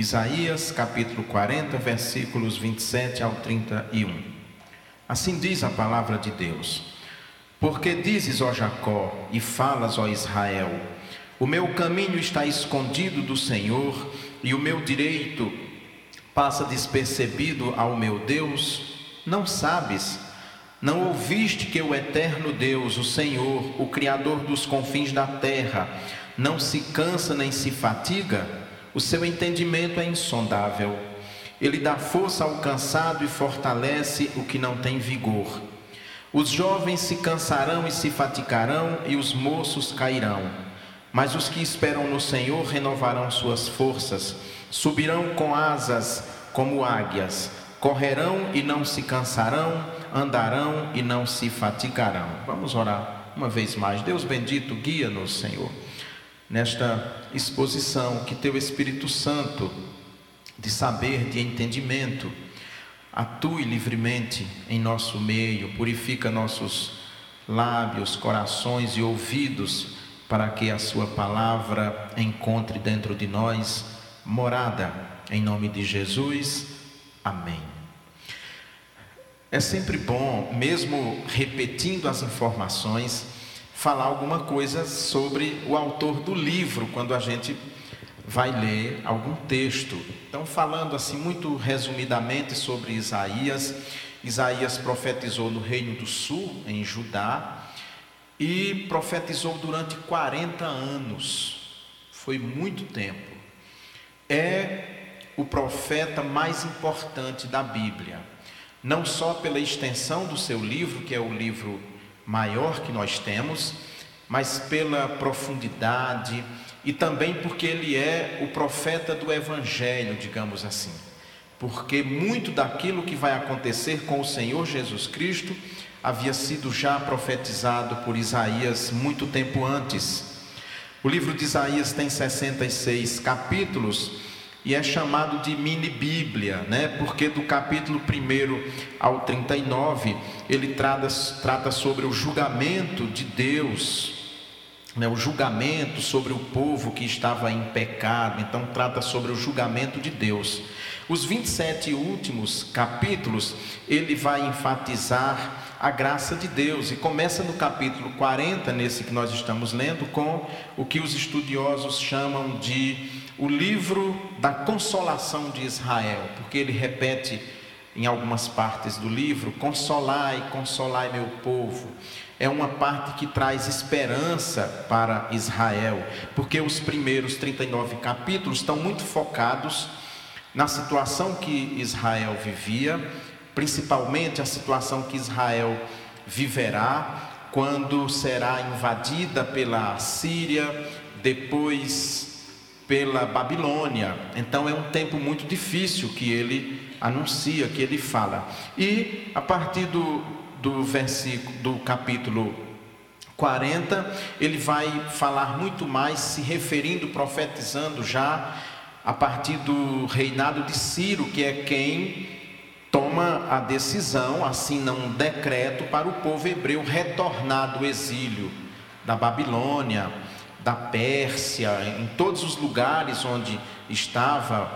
Isaías capítulo 40, versículos 27 ao 31. Assim diz a palavra de Deus: Porque dizes, ó Jacó, e falas, ó Israel, o meu caminho está escondido do Senhor, e o meu direito passa despercebido ao meu Deus? Não sabes? Não ouviste que o eterno Deus, o Senhor, o Criador dos confins da terra, não se cansa nem se fatiga? O seu entendimento é insondável. Ele dá força ao cansado e fortalece o que não tem vigor. Os jovens se cansarão e se fatigarão, e os moços cairão. Mas os que esperam no Senhor renovarão suas forças, subirão com asas como águias, correrão e não se cansarão, andarão e não se fatigarão. Vamos orar uma vez mais. Deus bendito, guia-nos, Senhor, nesta exposição, que teu Espírito Santo, de saber, de entendimento, atue livremente em nosso meio, purifica nossos lábios, corações e ouvidos, para que a Sua palavra encontre dentro de nós morada, em nome de Jesus. Amém. É sempre bom, mesmo repetindo as informações, falar alguma coisa sobre o autor do livro, quando a gente vai ler algum texto. Então, falando assim muito resumidamente sobre Isaías, Isaías profetizou no Reino do Sul, em Judá, e profetizou durante 40 anos. Foi muito tempo. É o profeta mais importante da Bíblia não só pela extensão do seu livro, que é o livro maior que nós temos, mas pela profundidade e também porque ele é o profeta do Evangelho, digamos assim. Porque muito daquilo que vai acontecer com o Senhor Jesus Cristo havia sido já profetizado por Isaías muito tempo antes. O livro de Isaías tem 66 capítulos e é chamado de mini Bíblia, né? Porque do capítulo 1 ao 39 ele trata, trata sobre o julgamento de Deus, né? o julgamento sobre o povo que estava em pecado, então trata sobre o julgamento de Deus. Os 27 últimos capítulos ele vai enfatizar a graça de Deus. E começa no capítulo 40, nesse que nós estamos lendo, com o que os estudiosos chamam de o livro da consolação de Israel, porque ele repete em algumas partes do livro: Consolai, consolai meu povo. É uma parte que traz esperança para Israel, porque os primeiros 39 capítulos estão muito focados na situação que Israel vivia, principalmente a situação que Israel viverá quando será invadida pela Síria, depois pela Babilônia. Então é um tempo muito difícil que ele anuncia, que ele fala. E a partir do, do versículo do capítulo 40, ele vai falar muito mais se referindo, profetizando já a partir do reinado de Ciro, que é quem toma a decisão, assina um decreto para o povo hebreu retornar do exílio da Babilônia da Pérsia, em todos os lugares onde estava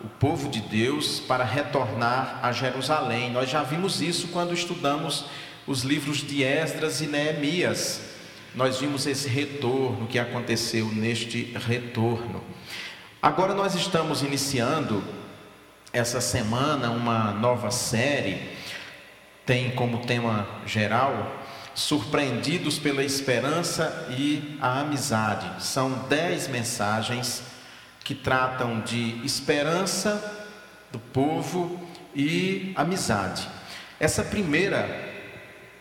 o povo de Deus para retornar a Jerusalém. Nós já vimos isso quando estudamos os livros de Esdras e Neemias. Nós vimos esse retorno que aconteceu neste retorno. Agora nós estamos iniciando essa semana uma nova série, tem como tema geral surpreendidos pela esperança e a amizade. São dez mensagens que tratam de esperança do povo e amizade. Essa primeira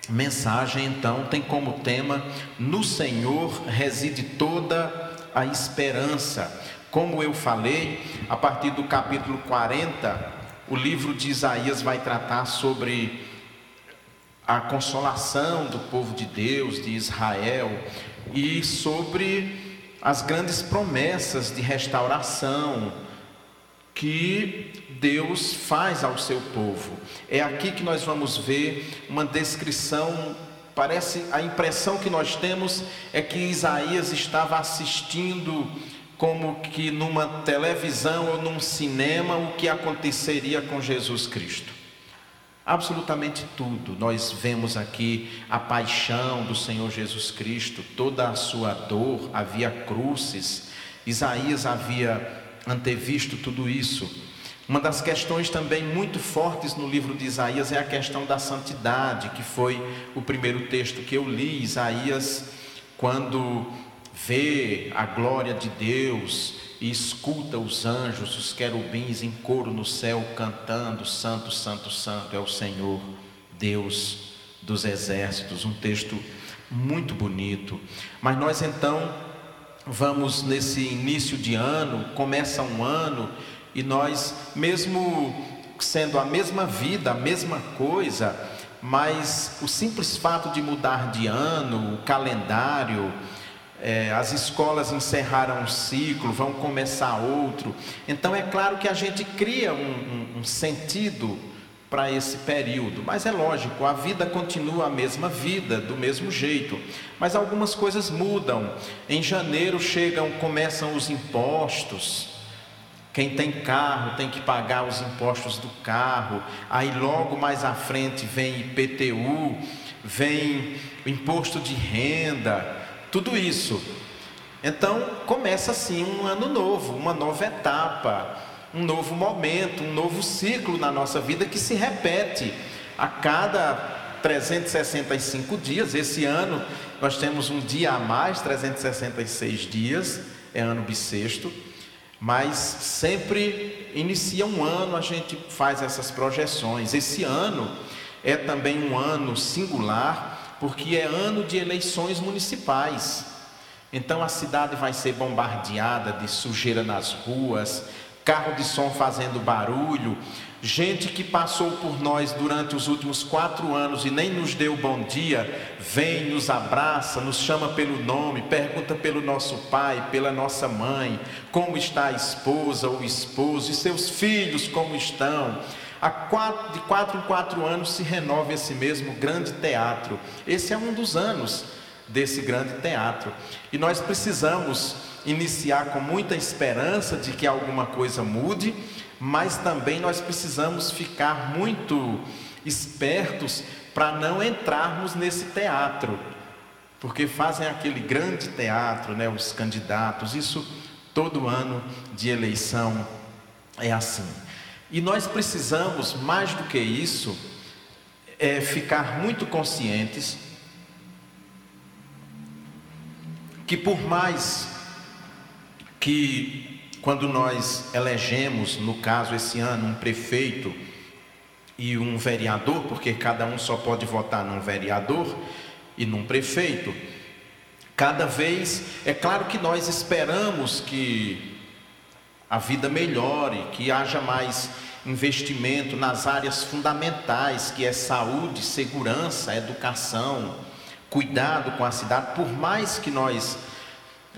mensagem, então, tem como tema: No Senhor reside toda a esperança. Como eu falei, a partir do capítulo 40, o livro de Isaías vai tratar sobre a consolação do povo de Deus, de Israel, e sobre as grandes promessas de restauração que Deus faz ao seu povo. É aqui que nós vamos ver uma descrição. Parece a impressão que nós temos é que Isaías estava assistindo como que numa televisão ou num cinema o que aconteceria com Jesus Cristo. Absolutamente tudo. Nós vemos aqui a paixão do Senhor Jesus Cristo, toda a sua dor, havia cruces. Isaías havia antevisto tudo isso. Uma das questões também muito fortes no livro de Isaías é a questão da santidade, que foi o primeiro texto que eu li. Isaías, quando vê a glória de Deus e escuta os anjos, os querubins em coro no céu cantando: Santo, Santo, Santo é o Senhor, Deus dos exércitos. Um texto muito bonito. Mas nós então vamos nesse início de ano, começa um ano e nós, mesmo sendo a mesma vida, a mesma coisa, mas o simples fato de mudar de ano, o calendário, é, as escolas encerraram um ciclo, vão começar outro. Então é claro que a gente cria um, um, um sentido para esse período, mas é lógico, a vida continua a mesma vida, do mesmo jeito, mas algumas coisas mudam. Em janeiro chegam, começam os impostos. Quem tem carro tem que pagar os impostos do carro. Aí logo mais à frente vem IPTU, vem imposto de renda, tudo isso. Então começa assim um ano novo, uma nova etapa, um novo momento, um novo ciclo na nossa vida que se repete a cada 365 dias. Esse ano nós temos um dia a mais, 366 dias, é ano bissexto. Mas sempre inicia um ano a gente faz essas projeções. Esse ano é também um ano singular, porque é ano de eleições municipais. Então a cidade vai ser bombardeada de sujeira nas ruas, carro de som fazendo barulho, gente que passou por nós durante os últimos quatro anos e nem nos deu bom dia, vem, nos abraça, nos chama pelo nome, pergunta pelo nosso pai, pela nossa mãe, como está a esposa ou o esposo, e seus filhos como estão. Quatro, de quatro em quatro anos se renova esse mesmo grande teatro. Esse é um dos anos desse grande teatro. E nós precisamos iniciar com muita esperança de que alguma coisa mude mas também nós precisamos ficar muito espertos para não entrarmos nesse teatro, porque fazem aquele grande teatro, né, os candidatos, isso todo ano de eleição é assim. E nós precisamos, mais do que isso, é ficar muito conscientes que por mais que quando nós elegemos, no caso esse ano, um prefeito e um vereador, porque cada um só pode votar num vereador e num prefeito, cada vez, é claro que nós esperamos que a vida melhore, que haja mais investimento nas áreas fundamentais, que é saúde, segurança, educação, cuidado com a cidade, por mais que nós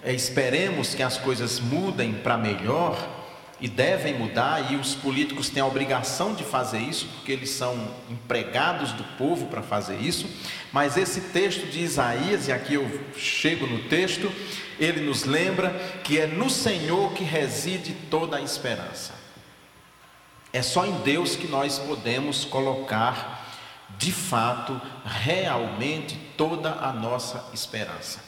é, esperemos que as coisas mudem para melhor e devem mudar, e os políticos têm a obrigação de fazer isso, porque eles são empregados do povo para fazer isso. Mas esse texto de Isaías, e aqui eu chego no texto, ele nos lembra que é no Senhor que reside toda a esperança. É só em Deus que nós podemos colocar, de fato, realmente toda a nossa esperança.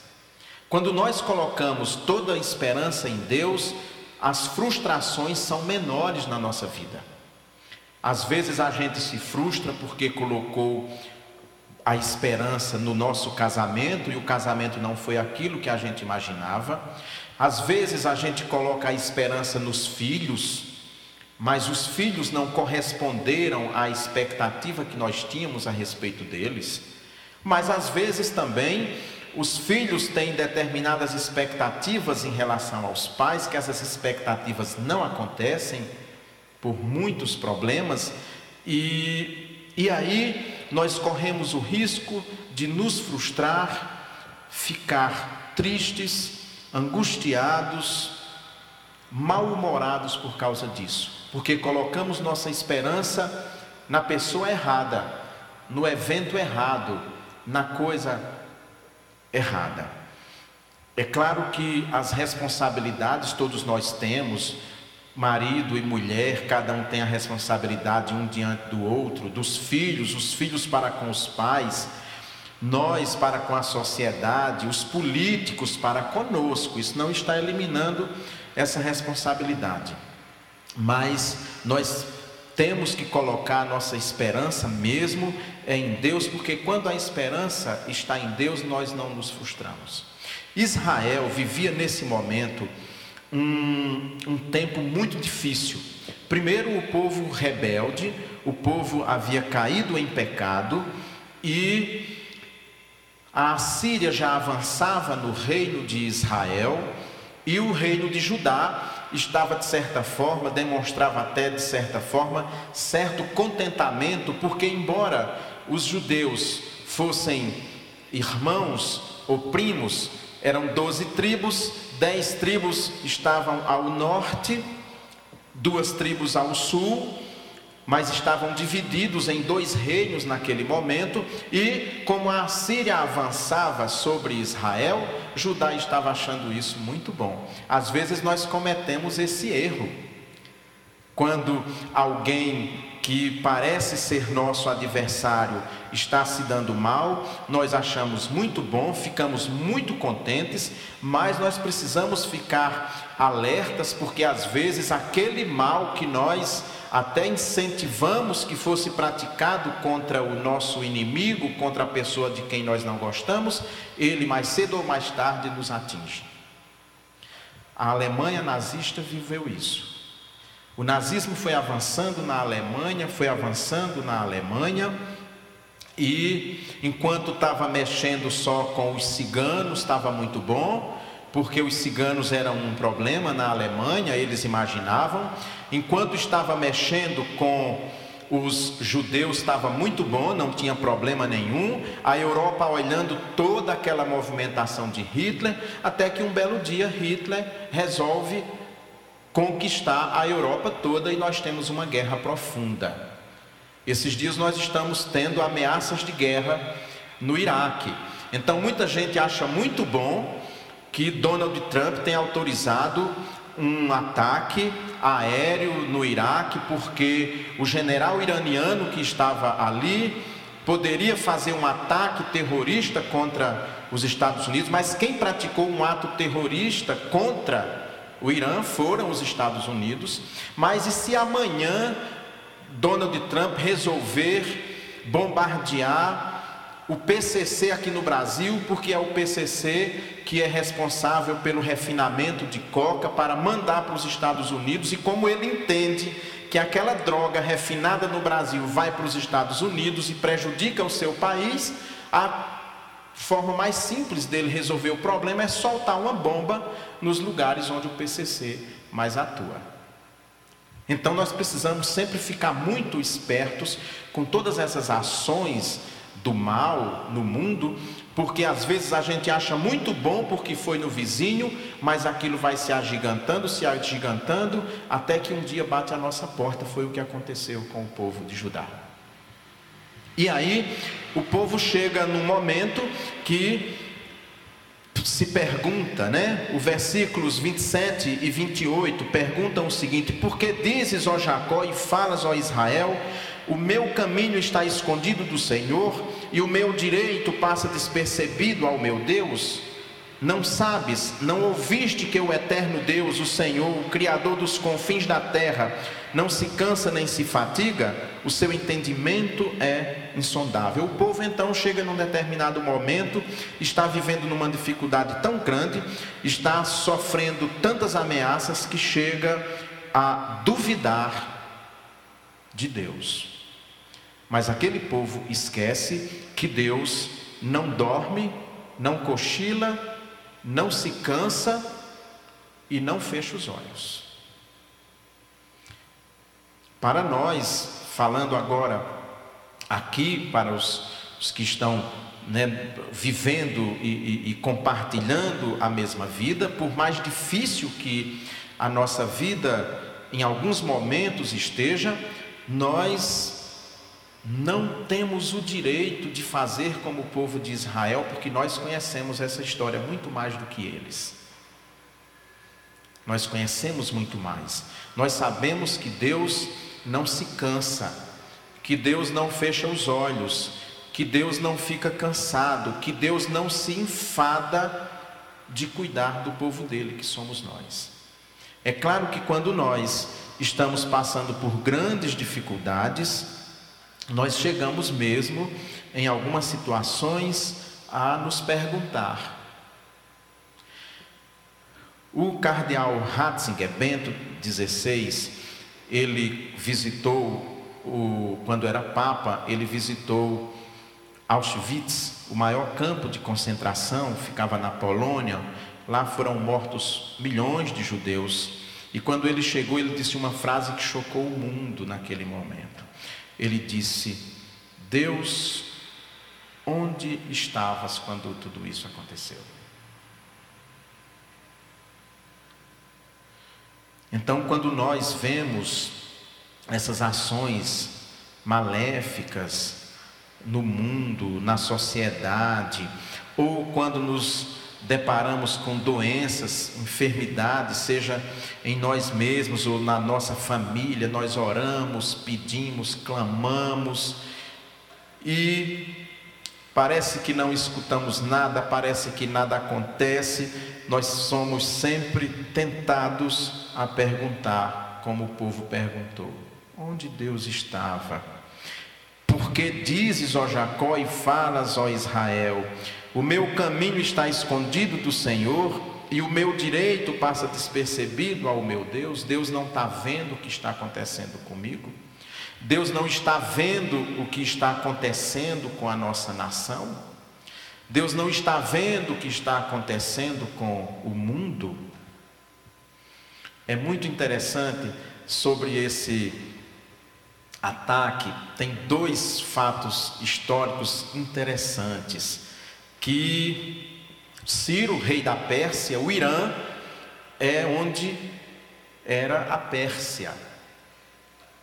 Quando nós colocamos toda a esperança em Deus, as frustrações são menores na nossa vida. Às vezes a gente se frustra porque colocou a esperança no nosso casamento e o casamento não foi aquilo que a gente imaginava. Às vezes a gente coloca a esperança nos filhos, mas os filhos não corresponderam à expectativa que nós tínhamos a respeito deles. Mas às vezes também os filhos têm determinadas expectativas em relação aos pais, que essas expectativas não acontecem por muitos problemas, e, e aí nós corremos o risco de nos frustrar, ficar tristes, angustiados, mal-humorados por causa disso, porque colocamos nossa esperança na pessoa errada, no evento errado, na coisa errada. É claro que as responsabilidades todos nós temos, marido e mulher, cada um tem a responsabilidade um diante do outro, dos filhos, os filhos para com os pais, nós para com a sociedade, os políticos para conosco. Isso não está eliminando essa responsabilidade. Mas nós temos que colocar a nossa esperança mesmo em Deus, porque quando a esperança está em Deus, nós não nos frustramos. Israel vivia nesse momento um, um tempo muito difícil. Primeiro, o povo rebelde, o povo havia caído em pecado e a Síria já avançava no reino de Israel e o reino de Judá estava de certa forma, demonstrava até de certa forma, certo contentamento, porque embora os judeus fossem irmãos ou primos, eram doze tribos, dez tribos estavam ao norte, duas tribos ao sul, mas estavam divididos em dois reinos naquele momento, e como a Síria avançava sobre Israel, Judá estava achando isso muito bom. Às vezes nós cometemos esse erro. Quando alguém que parece ser nosso adversário está se dando mal, nós achamos muito bom, ficamos muito contentes, mas nós precisamos ficar alertas, porque às vezes aquele mal que nós até incentivamos que fosse praticado contra o nosso inimigo, contra a pessoa de quem nós não gostamos, ele mais cedo ou mais tarde nos atinge. A Alemanha nazista viveu isso. O nazismo foi avançando na Alemanha, foi avançando na Alemanha, e enquanto estava mexendo só com os ciganos, estava muito bom, porque os ciganos eram um problema na Alemanha, eles imaginavam. Enquanto estava mexendo com os judeus, estava muito bom, não tinha problema nenhum. A Europa olhando toda aquela movimentação de Hitler, até que um belo dia Hitler resolve conquistar a Europa toda e nós temos uma guerra profunda. Esses dias nós estamos tendo ameaças de guerra no Iraque. Então muita gente acha muito bom que Donald Trump tem autorizado um ataque aéreo no Iraque, porque o general iraniano que estava ali poderia fazer um ataque terrorista contra os Estados Unidos, mas quem praticou um ato terrorista contra o Irã foram os Estados Unidos. Mas e se amanhã Donald Trump resolver bombardear o PCC aqui no Brasil, porque é o PCC que é responsável pelo refinamento de coca para mandar para os Estados Unidos, e como ele entende que aquela droga refinada no Brasil vai para os Estados Unidos e prejudica o seu país, a forma mais simples dele resolver o problema é soltar uma bomba nos lugares onde o PCC mais atua. Então nós precisamos sempre ficar muito espertos com todas essas ações do mal no mundo, porque às vezes a gente acha muito bom porque foi no vizinho, mas aquilo vai se agigantando, se agigantando, até que um dia bate a nossa porta. Foi o que aconteceu com o povo de Judá. E aí, o povo chega num momento que se pergunta, né? Os versículos 27 e 28 perguntam o seguinte: Por que dizes, ó Jacó, e falas, ó Israel, o meu caminho está escondido do Senhor e o meu direito passa despercebido ao meu Deus? Não sabes, não ouviste que o eterno Deus, o Senhor, o Criador dos confins da terra, não se cansa nem se fatiga? O seu entendimento é insondável. O povo então chega num determinado momento, está vivendo numa dificuldade tão grande, está sofrendo tantas ameaças que chega a duvidar de Deus. Mas aquele povo esquece que Deus não dorme, não cochila, não se cansa e não fecha os olhos. Para nós, falando agora aqui para os, os que estão né, vivendo e, e, e compartilhando a mesma vida, por mais difícil que a nossa vida em alguns momentos esteja, nós não temos o direito de fazer como o povo de Israel, porque nós conhecemos essa história muito mais do que eles. Nós conhecemos muito mais. Nós sabemos que Deus não se cansa, que Deus não fecha os olhos, que Deus não fica cansado, que Deus não se enfada de cuidar do povo dele, que somos nós. É claro que quando nós estamos passando por grandes dificuldades, nós chegamos mesmo, em algumas situações, a nos perguntar. O cardeal Ratzinger, Bento XVI, ele visitou, o, quando era papa, ele visitou Auschwitz, o maior campo de concentração, ficava na Polônia. Lá foram mortos milhões de judeus. E quando ele chegou, ele disse uma frase que chocou o mundo naquele momento ele disse: Deus, onde estavas quando tudo isso aconteceu? Então, quando nós vemos essas ações maléficas no mundo, na sociedade, ou quando nos deparamos com doenças, enfermidades, seja em nós mesmos ou na nossa família, nós oramos, pedimos, clamamos e parece que não escutamos nada, parece que nada acontece, nós somos sempre tentados a perguntar, como o povo perguntou: onde Deus estava? Porque dizes, ó Jacó, e falas, ó Israel, o meu caminho está escondido do Senhor e o meu direito passa despercebido ao meu Deus. Deus não está vendo o que está acontecendo comigo. Deus não está vendo o que está acontecendo com a nossa nação. Deus não está vendo o que está acontecendo com o mundo. É muito interessante sobre esse ataque. Tem dois fatos históricos interessantes que Ciro, rei da Pérsia, o Irã, é onde era a Pérsia.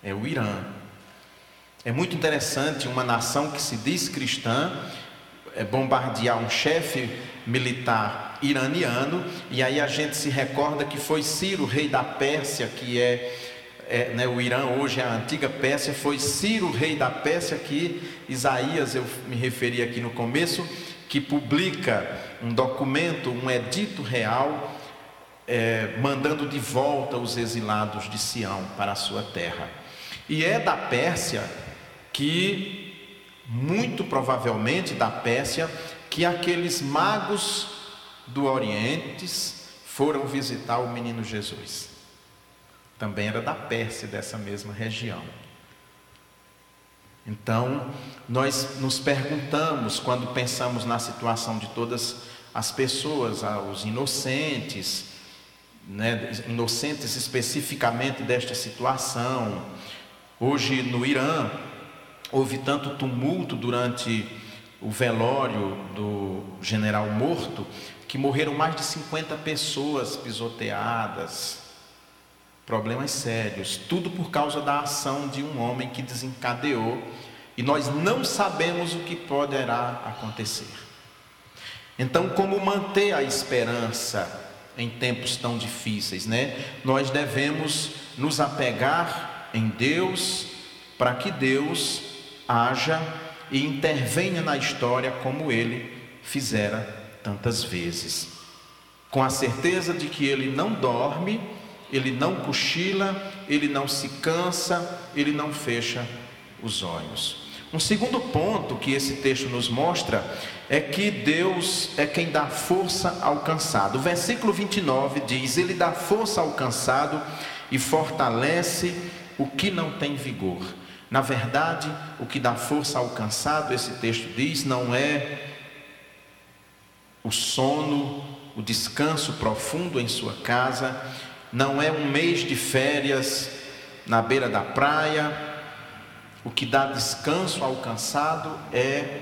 É o Irã. É muito interessante uma nação que se diz cristã é bombardear um chefe militar iraniano, e aí a gente se recorda que foi Ciro, rei da Pérsia, que é, é né, o Irã hoje é a antiga Pérsia, foi Ciro, rei da Pérsia, que Isaías, eu me referi aqui no começo, que publica um documento, um edito real, é, mandando de volta os exilados de Sião para a sua terra. E é da Pérsia que, muito provavelmente da Pérsia, que aqueles magos do Oriente foram visitar o menino Jesus. Também era da Pérsia, dessa mesma região. Então, nós nos perguntamos, quando pensamos na situação de todas as pessoas, os inocentes, né, inocentes especificamente desta situação. Hoje no Irã, houve tanto tumulto durante o velório do general morto, que morreram mais de 50 pessoas pisoteadas, problemas sérios, tudo por causa da ação de um homem que desencadeou e nós não sabemos o que poderá acontecer. Então, como manter a esperança em tempos tão difíceis, né? Nós devemos nos apegar em Deus para que Deus haja e intervenha na história como ele fizera tantas vezes. Com a certeza de que ele não dorme ele não cochila, ele não se cansa, ele não fecha os olhos. Um segundo ponto que esse texto nos mostra é que Deus é quem dá força ao cansado. O versículo 29 diz: Ele dá força ao cansado e fortalece o que não tem vigor. Na verdade, o que dá força ao cansado, esse texto diz, não é o sono, o descanso profundo em sua casa, não é um mês de férias na beira da praia. O que dá descanso ao cansado é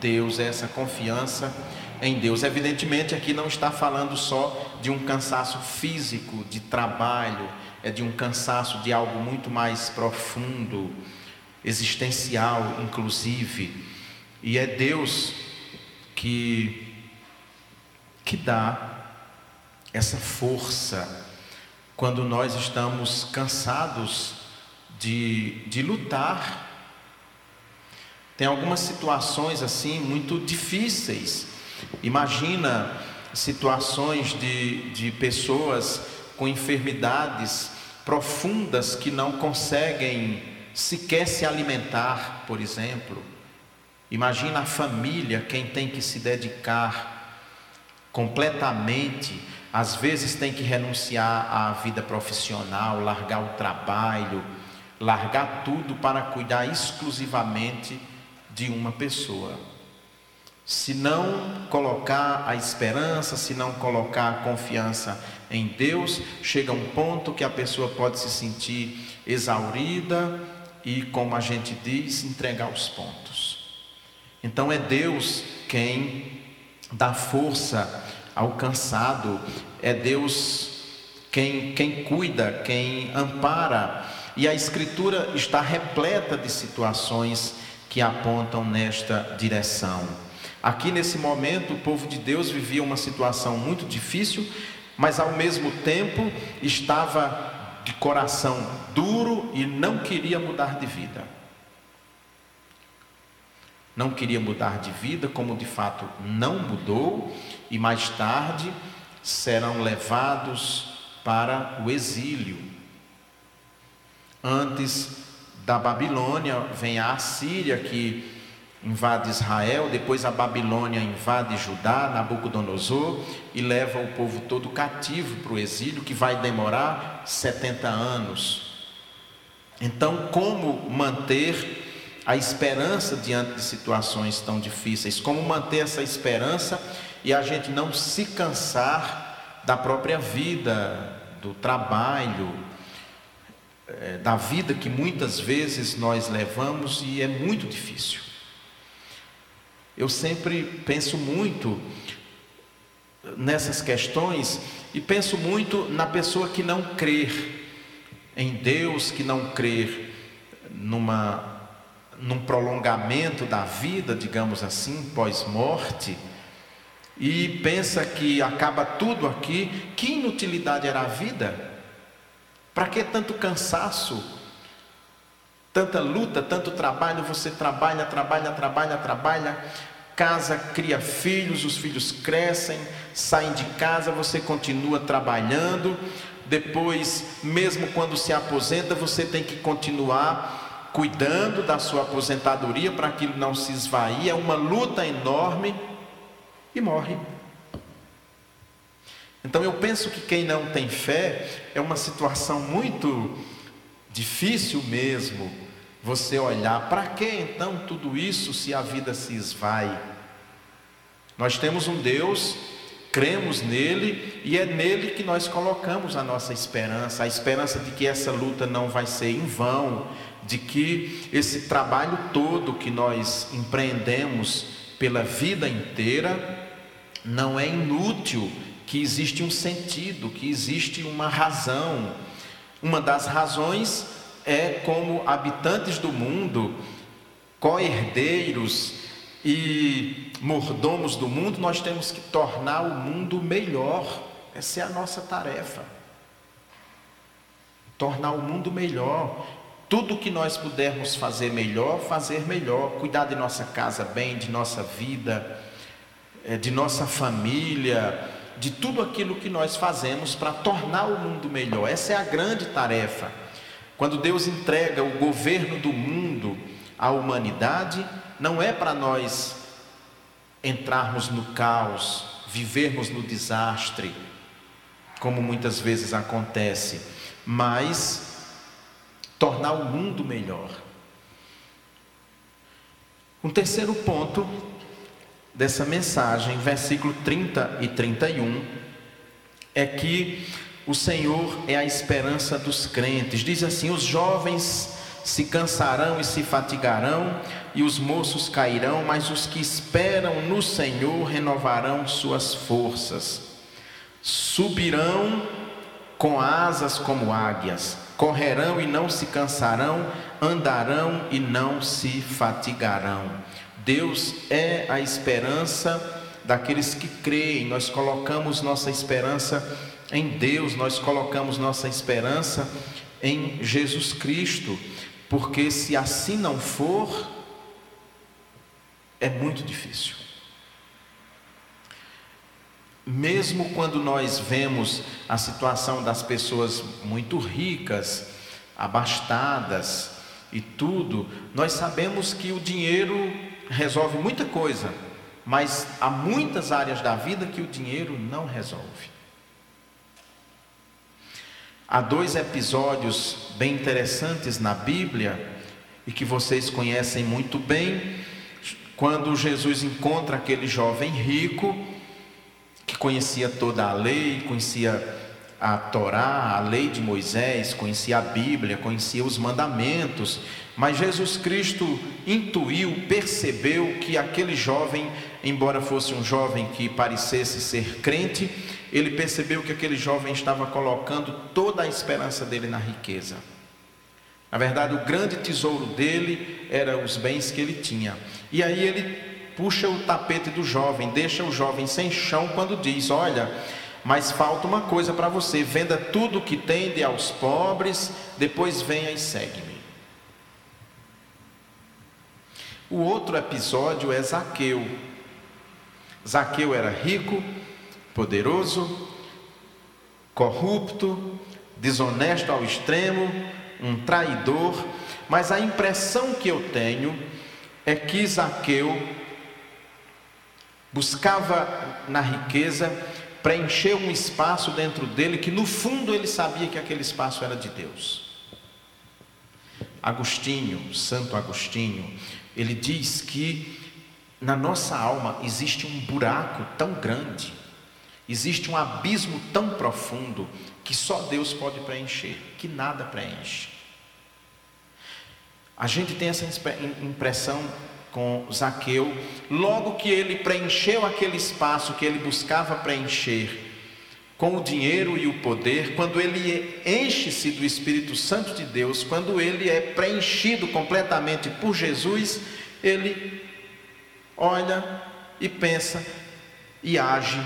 Deus, é essa confiança em Deus. Evidentemente, aqui não está falando só de um cansaço físico, de trabalho, é de um cansaço de algo muito mais profundo. existencial, inclusive, e é Deus que que dá essa força quando nós estamos cansados de, de lutar. Tem algumas situações assim muito difíceis. Imagina situações de, de pessoas com enfermidades profundas que não conseguem sequer se alimentar, por exemplo. Imagina a família, quem tem que se dedicar completamente, às vezes tem que renunciar à vida profissional, largar o trabalho, largar tudo para cuidar exclusivamente de uma pessoa. Se não colocar a esperança, se não colocar a confiança em Deus, chega um ponto que a pessoa pode se sentir exaurida e, como a gente diz, entregar os pontos. Então é Deus quem dá força ao cansado, é Deus quem, quem cuida, quem ampara, e a Escritura está repleta de situações que apontam nesta direção. Aqui nesse momento, o povo de Deus vivia uma situação muito difícil, mas ao mesmo tempo estava de coração duro e não queria mudar de vida. Não queria mudar de vida, como de fato não mudou, e mais tarde serão levados para o exílio. Antes da Babilônia vem a Assíria que invade Israel, depois a Babilônia invade Judá, Nabucodonosor, e leva o povo todo cativo para o exílio, que vai demorar 70 anos. Então, como manter a esperança diante de situações tão difíceis? Como manter essa esperança e a gente não se cansar da própria vida, do trabalho, eh, da vida que muitas vezes nós levamos e é muito difícil. Eu sempre penso muito nessas questões e penso muito na pessoa que não crer em Deus, que não crer numa num prolongamento da vida, digamos assim, pós-morte, e pensa que acaba tudo aqui, que inutilidade era a vida? Para que tanto cansaço? Tanta luta, tanto trabalho, você trabalha, trabalha, trabalha, trabalha, casa, cria filhos, os filhos crescem, saem de casa, você continua trabalhando, depois, mesmo quando se aposenta, você tem que continuar cuidando da sua aposentadoria para que não se esvair, é uma luta enorme e morre. Então eu penso que quem não tem fé é uma situação muito difícil mesmo você olhar para que então tudo isso se a vida se esvai? Nós temos um Deus, cremos nele e é nele que nós colocamos a nossa esperança, a esperança de que essa luta não vai ser em vão, de que esse trabalho todo que nós empreendemos pela vida inteira não é inútil, que existe um sentido, que existe uma razão. Uma das razões é como habitantes do mundo, co-herdeiros e mordomos do mundo, nós temos que tornar o mundo melhor. Essa é a nossa tarefa. Tornar o mundo melhor. Tudo que nós pudermos fazer melhor, fazer melhor. Cuidar de nossa casa bem, de nossa vida, eh, de nossa família, de tudo aquilo que nós fazemos para tornar o mundo melhor. Essa é a grande tarefa. Quando Deus entrega o governo do mundo à humanidade, não é para nós entrarmos no caos, vivermos no desastre, como muitas vezes acontece, mas tornar o mundo melhor. Um terceiro ponto dessa mensagem, versículo 30 e 31, é que o Senhor é a esperança dos crentes. Diz assim: os jovens se cansarão e se fatigarão, e os moços cairão, mas os que esperam no Senhor renovarão suas forças. Subirão com asas como águias, correrão e não se cansarão, andarão e não se fatigarão. Deus é a esperança daqueles que creem. Nós colocamos nossa esperança em Deus, nós colocamos nossa esperança em Jesus Cristo, porque se assim não for, é muito difícil. Mesmo quando nós vemos a situação das pessoas muito ricas, abastadas e tudo, nós sabemos que o dinheiro resolve muita coisa, mas há muitas áreas da vida que o dinheiro não resolve. Há dois episódios bem interessantes na Bíblia e que vocês conhecem muito bem, quando Jesus encontra aquele jovem rico que conhecia toda a lei, conhecia a Torá, a lei de Moisés, conhecia a Bíblia, conhecia os mandamentos, mas Jesus Cristo intuiu, percebeu que aquele jovem, embora fosse um jovem que parecesse ser crente, ele percebeu que aquele jovem estava colocando toda a esperança dele na riqueza. Na verdade, o grande tesouro dele era os bens que ele tinha. E aí ele puxa o tapete do jovem, deixa o jovem sem chão quando diz: Olha, mas falta uma coisa para você: venda tudo o que tem, dê aos pobres, depois venha e segue-me. O outro episódio é Zaqueu. Zaqueu era rico, poderoso, corrupto, desonesto ao extremo, um traidor, mas a impressão que eu tenho é que Zaqueu buscava na riqueza preencher um espaço dentro dele que no fundo ele sabia que aquele espaço era de Deus. Agostinho, Santo Agostinho, ele diz que na nossa alma existe um buraco tão grande, existe um abismo tão profundo que só Deus pode preencher, que nada preenche. A gente tem essa impressão com Zaqueu, logo que ele preencheu aquele espaço que ele buscava preencher com o dinheiro e o poder, quando ele enche-se do Espírito Santo de Deus, quando ele é preenchido completamente por Jesus, ele olha e pensa e age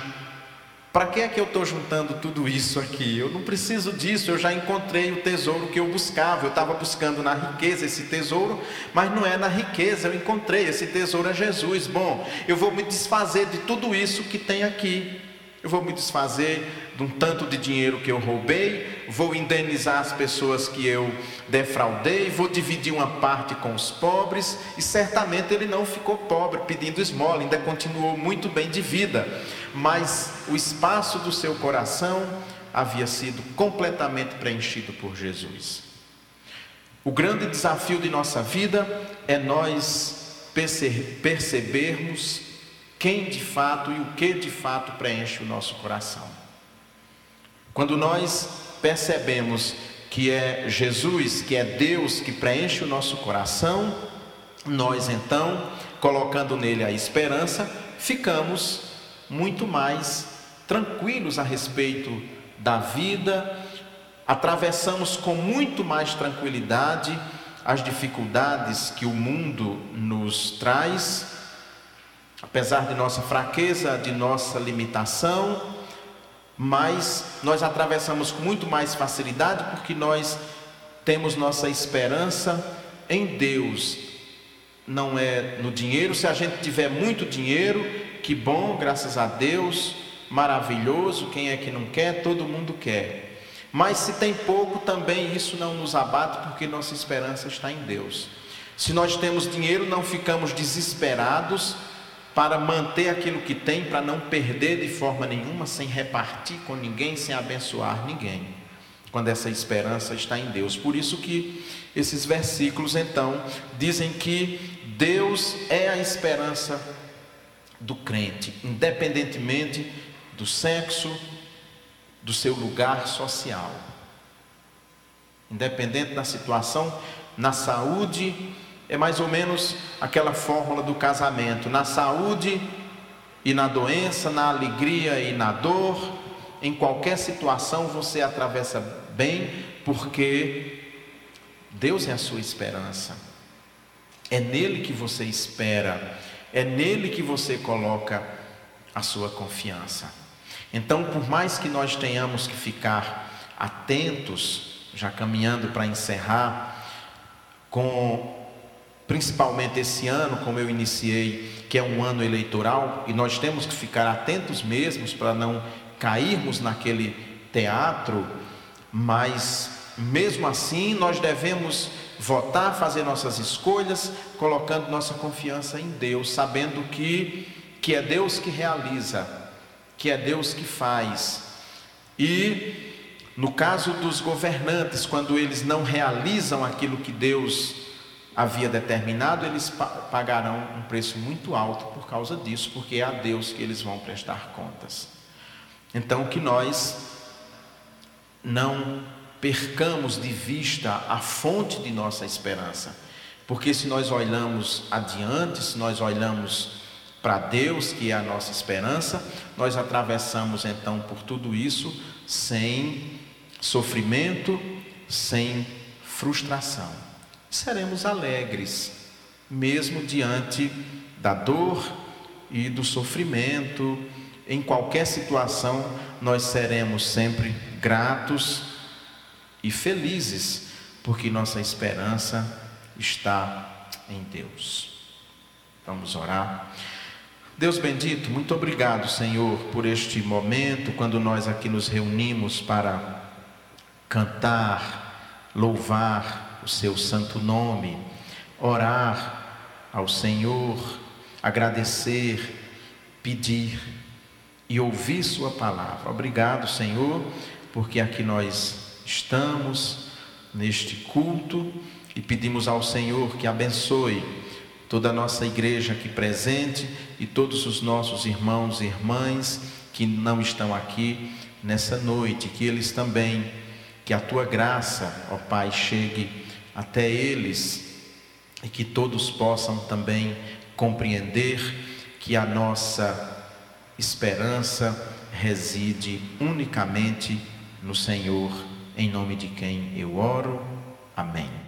para que é que eu estou juntando tudo isso aqui? Eu não preciso disso, eu já encontrei o tesouro que eu buscava. Eu estava buscando na riqueza esse tesouro, mas não é na riqueza, eu encontrei. Esse tesouro é Jesus. Bom, eu vou me desfazer de tudo isso que tem aqui. Eu vou me desfazer de um tanto de dinheiro que eu roubei, vou indenizar as pessoas que eu defraudei, vou dividir uma parte com os pobres, e certamente ele não ficou pobre pedindo esmola, ainda continuou muito bem de vida, mas o espaço do seu coração havia sido completamente preenchido por Jesus. O grande desafio de nossa vida é nós percebermos quem de fato e o que de fato preenche o nosso coração. Quando nós percebemos que é Jesus, que é Deus que preenche o nosso coração, nós então, colocando nele a esperança, ficamos muito mais tranquilos a respeito da vida, atravessamos com muito mais tranquilidade as dificuldades que o mundo nos traz apesar de nossa fraqueza, de nossa limitação, mas nós atravessamos com muito mais facilidade porque nós temos nossa esperança em Deus. Não é no dinheiro, se a gente tiver muito dinheiro, que bom, graças a Deus, maravilhoso, quem é que não quer? Todo mundo quer. Mas se tem pouco, também isso não nos abate, porque nossa esperança está em Deus. Se nós temos dinheiro, não ficamos desesperados, para manter aquilo que tem, para não perder de forma nenhuma, sem repartir com ninguém, sem abençoar ninguém. Quando essa esperança está em Deus. Por isso que esses versículos então dizem que Deus é a esperança do crente, independentemente do sexo, do seu lugar social. Independente da situação, na saúde, é mais ou menos aquela fórmula do casamento: na saúde e na doença, na alegria e na dor, em qualquer situação você atravessa bem, porque Deus é a sua esperança. É nele que você espera, é nele que você coloca a sua confiança. Então, por mais que nós tenhamos que ficar atentos, já caminhando para encerrar, com principalmente esse ano, como eu iniciei, que é um ano eleitoral, e nós temos que ficar atentos mesmos para não cairmos naquele teatro, mas mesmo assim nós devemos votar, fazer nossas escolhas, colocando nossa confiança em Deus, sabendo que que é Deus que realiza, que é Deus que faz. E no caso dos governantes, quando eles não realizam aquilo que Deus havia determinado, eles pagarão um preço muito alto por causa disso, porque é a Deus que eles vão prestar contas. Então, que nós não percamos de vista a fonte de nossa esperança, porque se nós olhamos adiante, se nós olhamos para Deus, que é a nossa esperança, nós atravessamos então por tudo isso sem sofrimento, sem frustração. Seremos alegres, mesmo diante da dor e do sofrimento, em qualquer situação, nós seremos sempre gratos e felizes, porque nossa esperança está em Deus. Vamos orar. Deus bendito, muito obrigado, Senhor, por este momento, quando nós aqui nos reunimos para cantar, louvar o Seu santo nome, orar ao Senhor, agradecer, pedir e ouvir Sua palavra. Obrigado, Senhor, porque aqui nós estamos neste culto e pedimos ao Senhor que abençoe toda a nossa igreja aqui presente e todos os nossos irmãos e irmãs que não estão aqui nessa noite, que eles também, que a tua graça, ó Pai, chegue até eles e que todos possam também compreender que a nossa esperança reside unicamente no Senhor, em nome de quem eu oro. Amém.